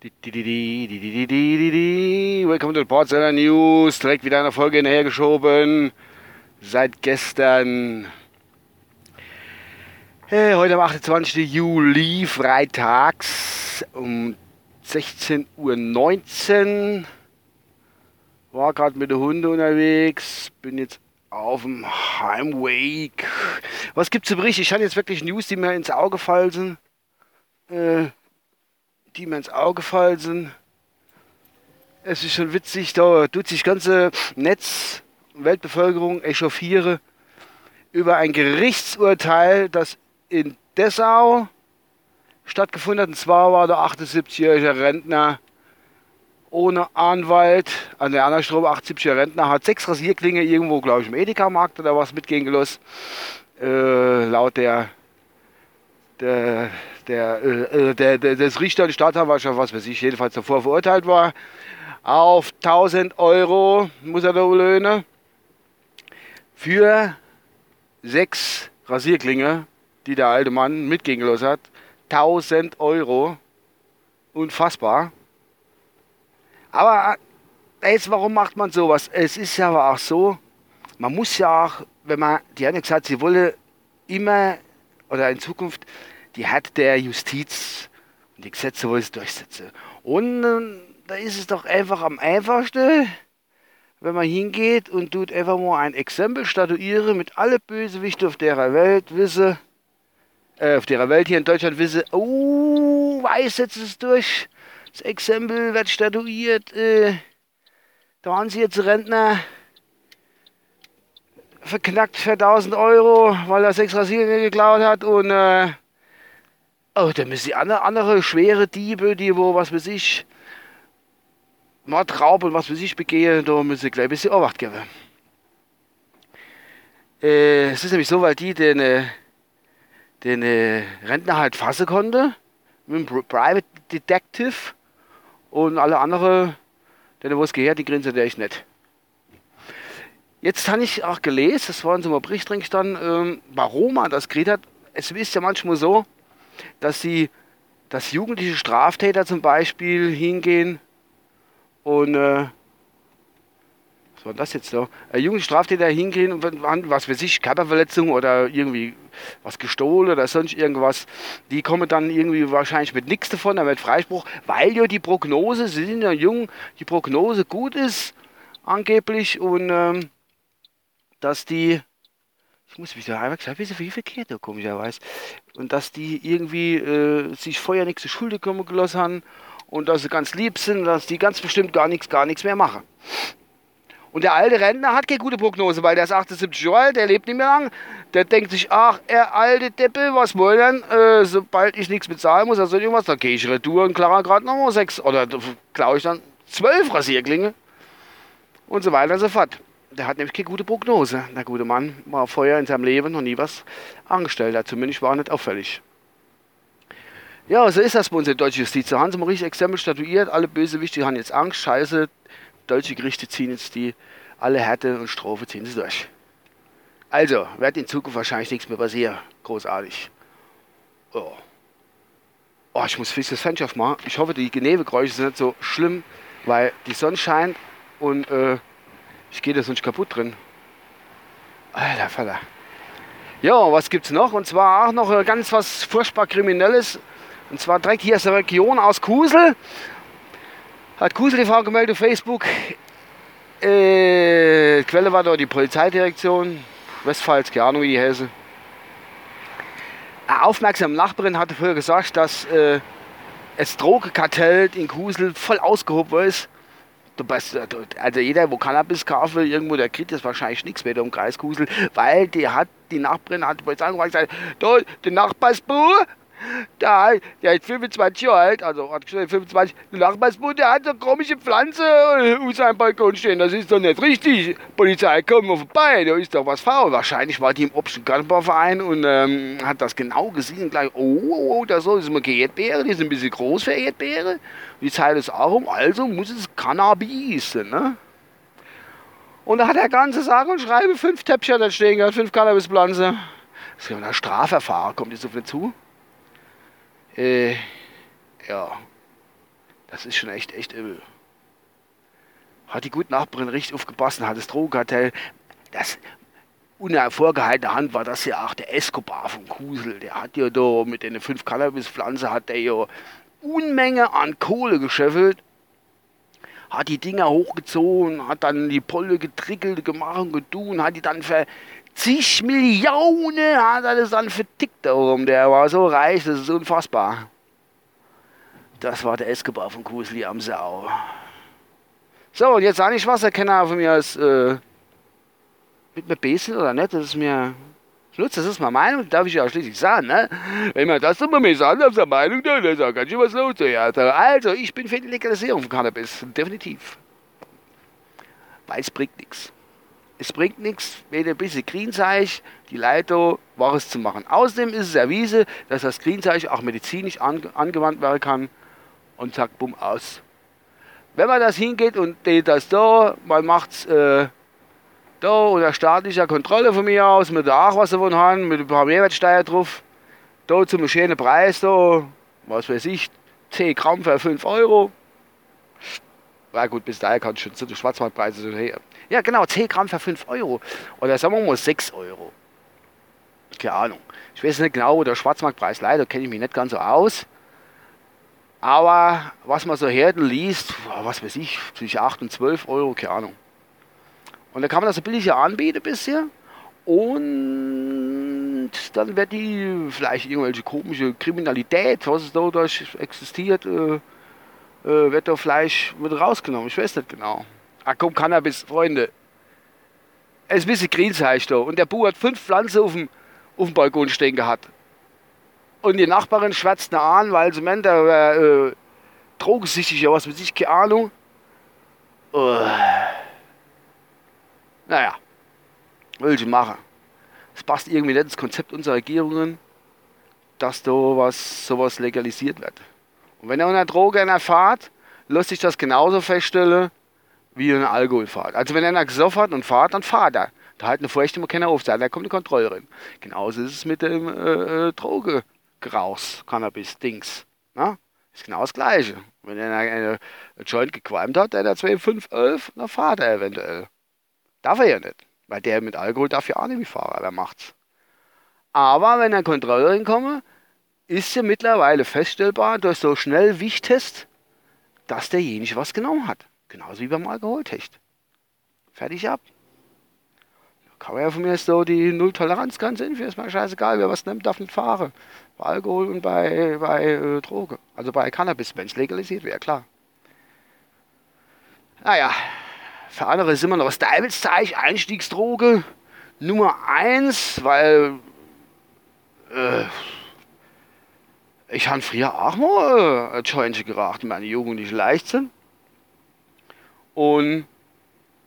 Willkommen zu den Portseller News. Direkt wieder eine Folge hinterhergeschoben. Seit gestern. Hey, heute am 28. Juli, freitags um 16.19 Uhr. War gerade mit den Hunden unterwegs. Bin jetzt auf dem Heimweg. Was gibt's zu berichten? Ich hatte jetzt wirklich News, die mir ins Auge fallen. Äh, die mir ins Auge fallen sind. Es ist schon witzig, da tut sich ganze Netz, Weltbevölkerung echauffiere über ein Gerichtsurteil, das in Dessau stattgefunden hat. Und zwar war der 78-jährige Rentner ohne Anwalt an der Strom, 78-jähriger Rentner, hat sechs Rasierklinge irgendwo, glaube ich, im Edeka-Markt oder was mitgehen gelassen. Äh, laut der der, der, äh, der, der, des Richter und Staatsanwaltschaft, was weiß ich, jedenfalls davor verurteilt war, auf 1000 Euro muss er da löhnen für sechs Rasierklinge, die der alte Mann mitgehen gelassen hat. 1000 Euro. Unfassbar. Aber äh, jetzt, warum macht man sowas? Es ist ja aber auch so, man muss ja auch, wenn man, die haben ja gesagt, sie wolle immer oder in Zukunft die Hand der Justiz und die Gesetze wollen es durchsetzen. Und äh, da ist es doch einfach am einfachsten, wenn man hingeht und tut einfach mal ein Exempel statuieren mit alle Bösewichte auf der Welt wisse, äh, auf der Welt hier in Deutschland wisse, oh, weiß jetzt es durch. Das Exempel wird statuiert. Äh, da haben sie jetzt Rentner verknackt für 1000 Euro, weil er sechs Rasierlinge geklaut hat und äh, oh, dann müssen die andere, andere schwere Diebe, die wo, was weiß ich, Mord, Raub und was weiß ich begehen, da müssen sie gleich ein bisschen Obacht geben. Äh, es ist nämlich so, weil die den, äh, den äh, Rentner halt fassen konnte, mit dem Private Detective und alle anderen, denen wo es gehört, die grinsen echt nicht. Jetzt habe ich auch gelesen, das war in so einem Bericht drin gestanden, ähm, warum man das gekriegt hat. Es ist ja manchmal so, dass sie, dass jugendliche Straftäter zum Beispiel hingehen und äh, was war das jetzt so? Äh, jugendliche Straftäter hingehen und was weiß ich, Körperverletzung oder irgendwie was gestohlen oder sonst irgendwas, die kommen dann irgendwie wahrscheinlich mit nichts davon, da wird Freispruch, weil ja die Prognose, sie sind ja jung, die Prognose gut ist, angeblich und ähm, dass die, ich muss mich da einmal gesagt, wie viel verkehrt da komischerweise, und dass die irgendwie äh, sich vorher nichts zu Schulde kommen gelassen haben und dass sie ganz lieb sind, dass die ganz bestimmt gar nichts, gar nichts mehr machen. Und der alte Rentner hat keine gute Prognose, weil der ist 78 Jahre alt, der lebt nicht mehr lang. Der denkt sich, ach, er alte Deppe, was wollen denn? Äh, sobald ich nichts bezahlen muss, also irgendwas, dann gehe ich retour und klar gerade nochmal sechs oder klaue ich dann zwölf Rasierklinge und so weiter und so fort. Der hat nämlich keine gute Prognose. Der gute Mann war vorher in seinem Leben noch nie was angestellt. Er zumindest war nicht auffällig. Ja, so ist das bei uns in der deutschen Justiz. Da haben sie mal richtig Exempel statuiert. Alle Bösewichte haben jetzt Angst. Scheiße, deutsche Gerichte ziehen jetzt die alle Härte und Strophe ziehen sie durch. Also, wird in Zukunft wahrscheinlich nichts mehr passieren. Großartig. Oh. Oh, ich muss fix das Fenster aufmachen. Ich hoffe, die Genebegeräusche sind nicht so schlimm, weil die Sonne scheint und äh, ich gehe da sonst kaputt drin. Alter Vater. Ja, was gibt's noch? Und zwar auch noch ganz was furchtbar Kriminelles. Und zwar direkt hier aus der Region, aus Kusel. Hat Kusel die Frau gemeldet auf Facebook. Äh, Quelle war da die Polizeidirektion. Westpfalz, keine Ahnung wie die heißen. Eine aufmerksame Nachbarin hatte früher gesagt, dass äh, das Drogenkartell in Kusel voll ausgehoben ist Du bist, äh, also jeder, wo Cannabis kaufen irgendwo, der kriegt jetzt wahrscheinlich nichts mehr um Kreiskusel, weil die hat, die Nachbarin hat bei gesagt, du, der Nachbarsbub, da, der ist 25 Jahre alt, also hat gesagt 25, der Nachbarsbub, der hat so komische Pflanze auf seinem Balkon stehen, das ist doch nicht richtig. Polizei, komm mal vorbei, da ist doch was faul. Wahrscheinlich war die im Obst- und und ähm, hat das genau gesehen, gleich, oh, oh, oh da soll es mal Erdbeere, die sind ein bisschen groß für Erdbeere. Die Zeit ist auch um, also muss es Cannabis, ne? Und da hat der ganze sage und schreibe fünf Täppchen da stehen gehabt, fünf Cannabispflanzen. Das ist ja ein Strafverfahren, kommt jetzt auf mich zu? Äh, ja, das ist schon echt, echt übel. Hat die gute Nachbarin richtig aufgepasst und hat das Drogenkartell, das unter vorgehaltener Hand war das ja auch der Escobar von Kusel. Der hat ja da mit den fünf Cannabispflanzen hat der ja Unmenge an Kohle gescheffelt hat die Dinger hochgezogen, hat dann die Polle getrickelt, gemacht und getun, hat die dann ver 70 Millionen hat er das dann vertickt da rum. Der war so reich, das ist unfassbar. Das war der Escobar von Kusli am Sau. So, und jetzt sage ich was, er kann von mir als äh, mit mir besen oder nicht, das ist mir. Schlutz, das ist meine Meinung, darf ich ja schließlich sagen, ne? Wenn man das immer mir sagt, auf der Meinung, dann ist auch ganz schön was los. Ja. Also, ich bin für die Legalisierung von Cannabis, definitiv. Weil es bringt nichts. Es bringt nichts, wenn ein bisschen Greenzeug die Leiter Wahres zu machen. Außerdem ist es erwiesen, dass das Greenzeug auch medizinisch ange angewandt werden kann und zack, bumm, aus. Wenn man das hingeht und das da, man macht es äh, da unter staatlicher Kontrolle von mir aus, mit der von haben, mit ein paar Mehrwertsteuer drauf, da zum schönen Preis, da, was weiß ich, 10 Gramm für 5 Euro. Na gut, bis dahin kannst du schon zu den Schwarzmarktpreisen so her. Ja, genau, 10 Gramm für 5 Euro. Oder sagen wir mal 6 Euro. Keine Ahnung. Ich weiß nicht genau, wo der Schwarzmarktpreis leider kenne ich mich nicht ganz so aus. Aber was man so hört liest, was weiß ich, zwischen 8 und 12 Euro, keine Ahnung. Und da kann man das so billiger anbieten bisher. Und dann wird die vielleicht irgendwelche komische Kriminalität, was es da existiert, äh, äh, wird da vielleicht mit rausgenommen. Ich weiß nicht genau. Ach komm, Cannabis, Freunde. Es ist ein bisschen Greenzeug da. Und der Bub hat fünf Pflanzen auf dem, auf dem Balkon stehen gehabt. Und die Nachbarin schwätzt ihn an, weil sie meint, er wäre äh, drogensüchtig oder was weiß ich, keine Ahnung. Uh. Naja, will sie machen. Es passt irgendwie nicht ins Konzept unserer Regierungen, dass da was, sowas legalisiert wird. Und wenn er eine Droge erfahrt, lässt sich das genauso feststellen wie eine Alkoholfahrt. Also wenn einer gesoffen hat und fahrt, dann fahrt er. Da halt eine Furcht immer keiner auf, da kommt eine Kontrollerin. Genauso ist es mit dem äh, äh Droge. Graus, Cannabis-Dings. Ne? Ist genau das Gleiche. Wenn er eine, eine Joint gequalmt hat, der hat 2, 5, 11, dann fahrt er eventuell. Darf er ja nicht. Weil der mit Alkohol darf ja auch nicht wie Fahrer, wer macht's. Aber wenn ein Kontrollerin komme, ist ja mittlerweile feststellbar durch so schnell Wichttest, dass derjenige was genommen hat. Genauso wie beim Alkoholtest. Fertig ab kann man ja von mir so die Null-Toleranz-Grenze hinführen, ist mir scheißegal, wer was nimmt, darf nicht fahren. Bei Alkohol und bei, bei äh, Droge. Also bei Cannabis, wenn es legalisiert wäre, klar. Naja, für andere sind wir noch das Teufelszeichen, Einstiegsdroge Nummer 1, weil äh, ich habe früher auch mal äh, Jointchen geraucht in meiner jugendlichen Leichtsinn. Und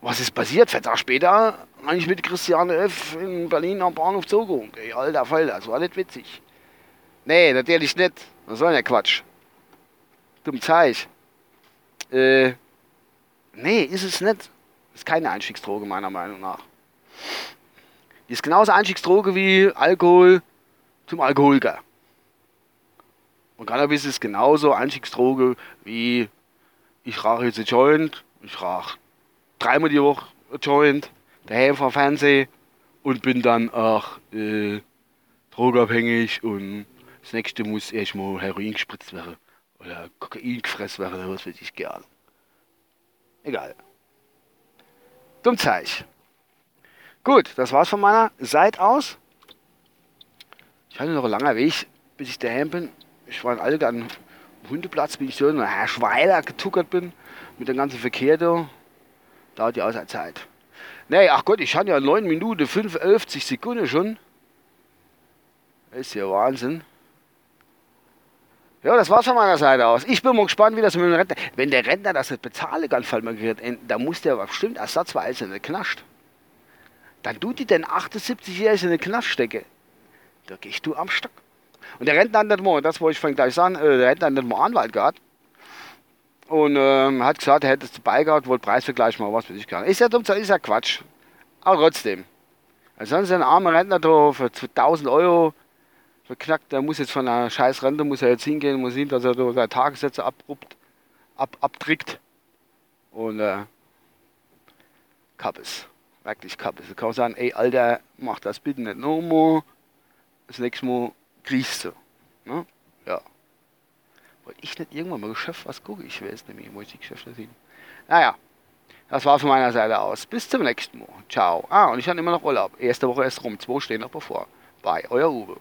was ist passiert? Vier Tage später eigentlich mit Christiane F. in Berlin am Bahnhof zugeholt. Ey, alter Fall, das war nicht witzig. Nee, natürlich nicht. Was soll denn der Quatsch? Dumm Zeich. Äh, nee, ist es nicht. Ist keine Einstiegsdroge, meiner Meinung nach. Die ist genauso Einstiegsdroge wie Alkohol zum Alkoholiker. Und Cannabis ist genauso Einstiegsdroge wie ich rauche jetzt ein Joint, ich rauche dreimal die Woche ein Joint daheim vom Fernsehen und bin dann auch äh, drogenabhängig und das nächste muss erstmal Heroin gespritzt werden oder Kokain gefressen werden oder was weiß ich gerne. Egal. Dumm Zeich. Gut, das war's von meiner Seite aus. Ich hatte noch einen langen Weg, bis ich daheim bin. Ich war in Alge am Hundeplatz, bin ich so nach Herr Schweiler getuckert bin, mit dem ganzen Verkehr da. Dauert die Außerzeit. Nee, ach Gott, ich habe ja 9 Minuten 55 Sekunden schon. Ist ja Wahnsinn. Ja, das war's von meiner Seite aus. Ich bin mal gespannt, wie das mit dem Rentner. Wenn der Rentner das nicht bezahlen kann, fällt mir gerade da muss der bestimmt ersatzweise in den Knast. Dann tut die den 78-Jährigen in den Knast stecken. Da gehst du am Stock. Und der Rentner hat nicht mal, das wollte ich vorhin gleich sagen, äh, der Rentner hat nicht mal Anwalt gehabt. Und ähm, hat gesagt, er hätte es dabei gehabt, wollte Preisvergleich mal was für sich gar Ist ja dumm, ist ja Quatsch. Aber trotzdem. Ansonsten ein armer Rentner da für 1000 Euro verknackt, der muss jetzt von einer scheiß Rente, muss er jetzt hingehen, muss sehen, dass er da seine Tagessätze abruppt. ab, abtrickt. Und äh, Kappes. Wirklich Kappes. Du kannst sagen, ey Alter, mach das bitte nicht nochmal. Das nächste Mal kriegst du. Ne? Ja. Wollte ich nicht irgendwann mal Geschäft was gucke? Ich weiß nämlich, wo ich sehen. Naja, das war von meiner Seite aus. Bis zum nächsten Mal. Ciao. Ah, und ich habe immer noch Urlaub. Erste Woche erst rum. Zwei stehen noch bevor. Bye, euer Uwe.